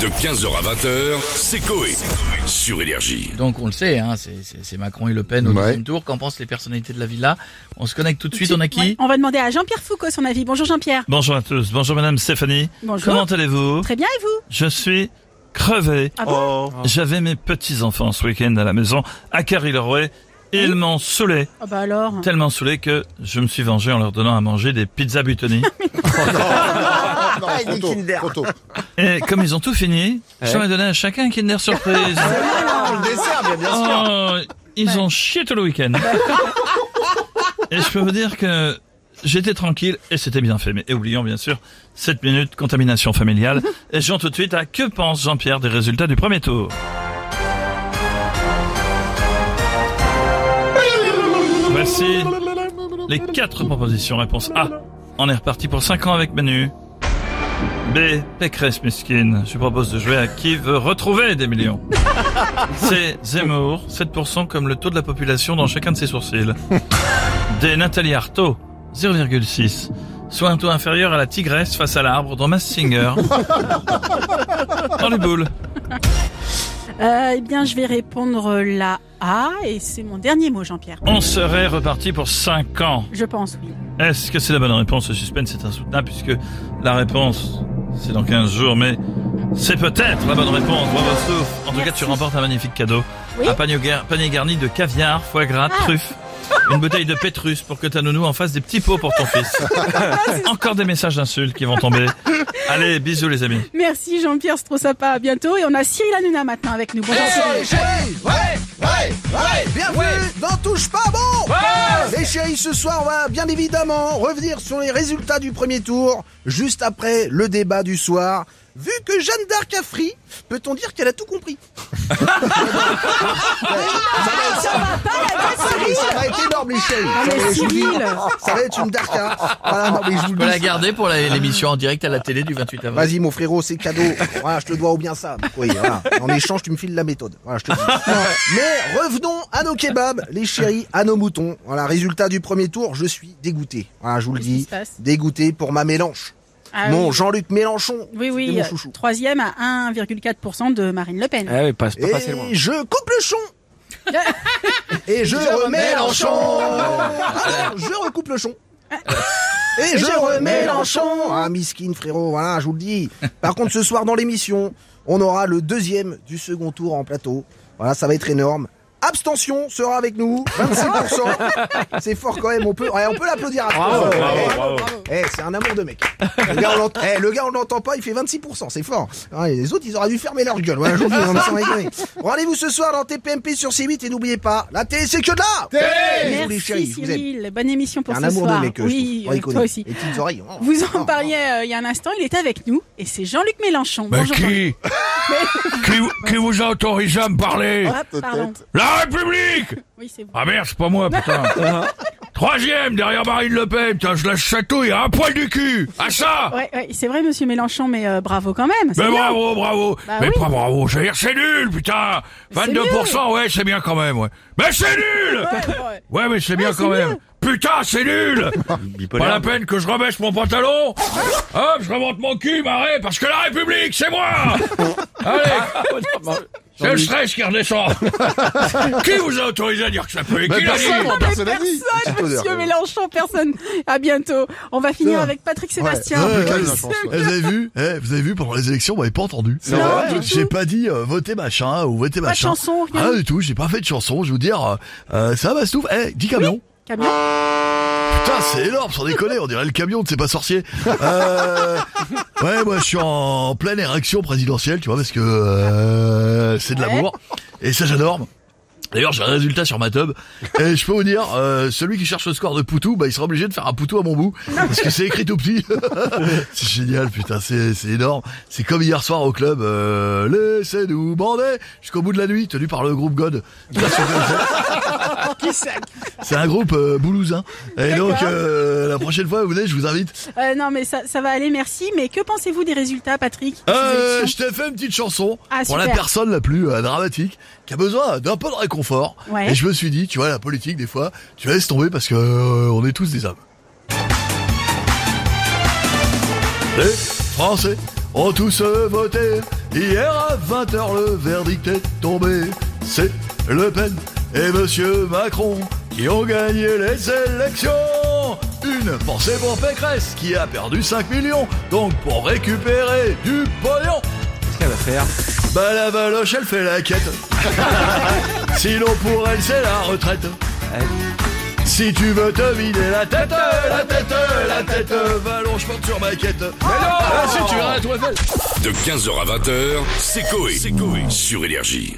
De 15h à 20h, c'est Coé. Sur Énergie. Donc on le sait, hein, c'est- Macron et Le Pen au Ouais. deuxième tour. Qu'en pensent les personnalités de la villa? On se connecte tout de suite, on a qui? Ouais, On va demander à Jean-Pierre Foucault son avis. Bonjour Jean-Pierre. Bonjour à tous, bonjour Madame Stéphanie. Bonjour. Comment allez-vous? Très bien et vous? Je suis crevé. Ah bon? J'avais mes petits-enfants ce week-end à la maison à Carry-le-Rouet et ils m'ont saoulé. Ah bah alors? Tellement saoulé que je me suis vengé en leur donnant à manger des pizzas Butoni. Non, trop tôt, trop tôt. et comme ils ont tout fini, j'en ai donné à chacun un Kinder Surprise. Le dessert, bien, bien sûr. Oh, ils ont chié tout le week-end. et je peux vous dire que j'étais tranquille et c'était bien fait. Mais oublions bien sûr 7 minutes contamination familiale. Et je tout de suite à que pense Jean-Pierre des résultats du premier tour Voici les quatre propositions. Réponse A. On est reparti pour 5 ans avec Manu. B. Pécresse Miskine. Je vous propose de jouer à qui veut retrouver des millions. C'est Zemmour, 7% comme le taux de la population dans chacun de ses sourcils. D. Nathalie Arthaud, 0,6. Soit un taux inférieur à la tigresse face à l'arbre dans Mass Singer. Dans les boules. Euh, eh bien, je vais répondre la A et c'est mon dernier mot, Jean-Pierre. On serait reparti pour 5 ans. Je pense, oui. Est-ce que c'est la bonne réponse? Le suspense est insoutenable puisque la réponse, c'est dans 15 jours, mais c'est peut-être la bonne réponse. Bravo Souf. En tout cas, tu remportes un magnifique cadeau. Oui. Un panier garni de caviar, foie gras, Ah. truffes. Une bouteille de Pétrus pour que ta nounou en fasse des petits pots pour ton fils. Encore des messages d'insultes qui vont tomber. Allez, bisous les amis. Merci Jean-Pierre, c'est trop sympa. À bientôt. Et on a Cyril Hanouna maintenant avec nous. Bonjour Hey, Cyril. Ouais, ouais, ouais Bienvenue dans Touche pas bon Les chéris, ce soir, on va bien évidemment revenir sur les résultats du premier tour, juste après le débat du soir. Vu que Jeanne d'Arc a fri, peut-on dire qu'elle a tout compris? Ça, va, ça chéris Ah, mais Je vous dis, Cyril. Ça va être une Darka Voilà, non, mais je vous le la garder pour l'émission en direct à la télé du 28 avril. Vas-y mon frérot, c'est cadeau. Voilà, je te dois ou bien ça. Oui, voilà. En échange, tu me files la méthode. Voilà, je te dis. Mais revenons à nos kebabs, les chéris, à nos moutons. Voilà, résultat du premier tour, je suis dégoûté. Voilà, je vous le dis. Dégoûté pour ma Mélenche. Ah mon oui. Jean-Luc Mélenchon. Oui, oui. mon chouchou. Troisième à 1,4% de Marine Le Pen. Eh oui, pas, pas Et passé loin. je coupe le chon. Et je remets Mélenchon. Alors, je recoupe le chon. Et je remets Mélenchon. Ah, miskin, frérot, voilà, je vous le dis. Par contre, ce soir dans l'émission, on aura le deuxième du second tour en plateau. Voilà, ça va être énorme. Abstention sera avec nous, 26%. C'est fort quand même, on peut, ouais, on peut l'applaudir à Bravo, Eh, bravo, bravo. eh, c'est un amour de mec. Le gars, on l'ent- eh, le gars, on l'entend pas, il fait 26%, c'est fort. Et les autres, ils auraient dû fermer leur gueule. Ouais, ils en sont rigoler. Rendez-vous ce soir dans TPMP sur C8 et n'oubliez pas, la télé, c'est que de là Bisous, les Merci chéris, vous. Cyril. Bonne émission pour Un ce amour soir. de mec, euh, oui, trouve. toi aussi. Les petites oreilles. oh. Vous en Oh, parliez euh, il y a un instant, il est avec nous et c'est Jean-Luc Mélenchon. Mais Bonjour, qui qui, vous- qui vous a autorisé à me parler Jean-Luc. Ah, pardon. La République Oui, c'est vous. Ah merde, c'est pas moi, putain Troisième, derrière Marine Le Pen, putain, je lâche chatouille à un poil du cul Ah ça Ouais, ouais, c'est vrai, monsieur Mélenchon, mais euh, bravo quand même. c'est Mais bien. bravo, bravo Bah Mais oui. pas bravo, je veux dire, c'est nul, putain C'est 22%, ouais, c'est bien quand même, ouais. Mais c'est nul Ouais, ouais. Ouais, mais c'est bien Ouais, quand c'est même mieux. Putain, c'est nul Pas la peine que je rebaisse mon pantalon Hop, je remonte mon cul, marré, parce que la République, c'est moi Allez C'est le stress qui redescend Qui vous a autorisé à dire que ça peut et qui l'a dit personne, monsieur Mélenchon, personne. À bientôt. On va finir avec Patrick Sébastien. Eh, vous avez vu eh, Vous avez vu pendant les élections, vous m'avez pas entendu. J'ai pas dit euh, votez machin ou votez Pas de machin. chanson, rien. Ah du tout, j'ai pas fait de chanson. Je vais vous dire, euh, euh, ça va Stouff Eh, 10 camions. Camion. Putain, c'est énorme, sans déconner, on dirait le camion de C'est pas sorcier. Euh, ouais, moi je suis en pleine érection présidentielle, tu vois, parce que euh, c'est de l'amour. Et ça j'adore. D'ailleurs, j'ai un résultat sur ma tub. Et je peux vous dire, euh, celui qui cherche le score de Poutou, bah, il sera obligé de faire un Poutou à mon bout. Parce que c'est écrit tout petit. c'est génial, putain, c'est, c'est énorme. C'est comme hier soir au club, euh, laissez-nous bander jusqu'au bout de la nuit, tenu par le groupe God. C'est? Un groupe euh, boulousin. Et donc, euh, la prochaine fois, vous venez, je vous invite. Euh, non, mais ça, ça va aller, merci. Mais que pensez-vous des résultats, Patrick? Euh, je t'ai fait une petite chanson Ah, pour la personne la plus euh, dramatique qui a besoin d'un peu de réconfort. Ouais. Et je me suis dit, tu vois, la politique, des fois, tu laisses tomber parce que euh, on est tous des hommes. Les Français ont tous voté. Hier à 20h, le verdict est tombé. C'est Le Pen et Monsieur Macron qui ont gagné les élections. Une pensée pour Pécresse qui a perdu 5 millions. Donc pour récupérer du pognon. Qu'est-ce qu'elle va faire? Bah la valoche elle fait la quête. Sinon pour elle c'est la retraite. Si tu veux te vider la tête, la tête, la tête Vallon je monte sur ma quête. Mais non Ah, si tu tour Eiffel De 15h à 20h, c'est Coé. Sur Énergie.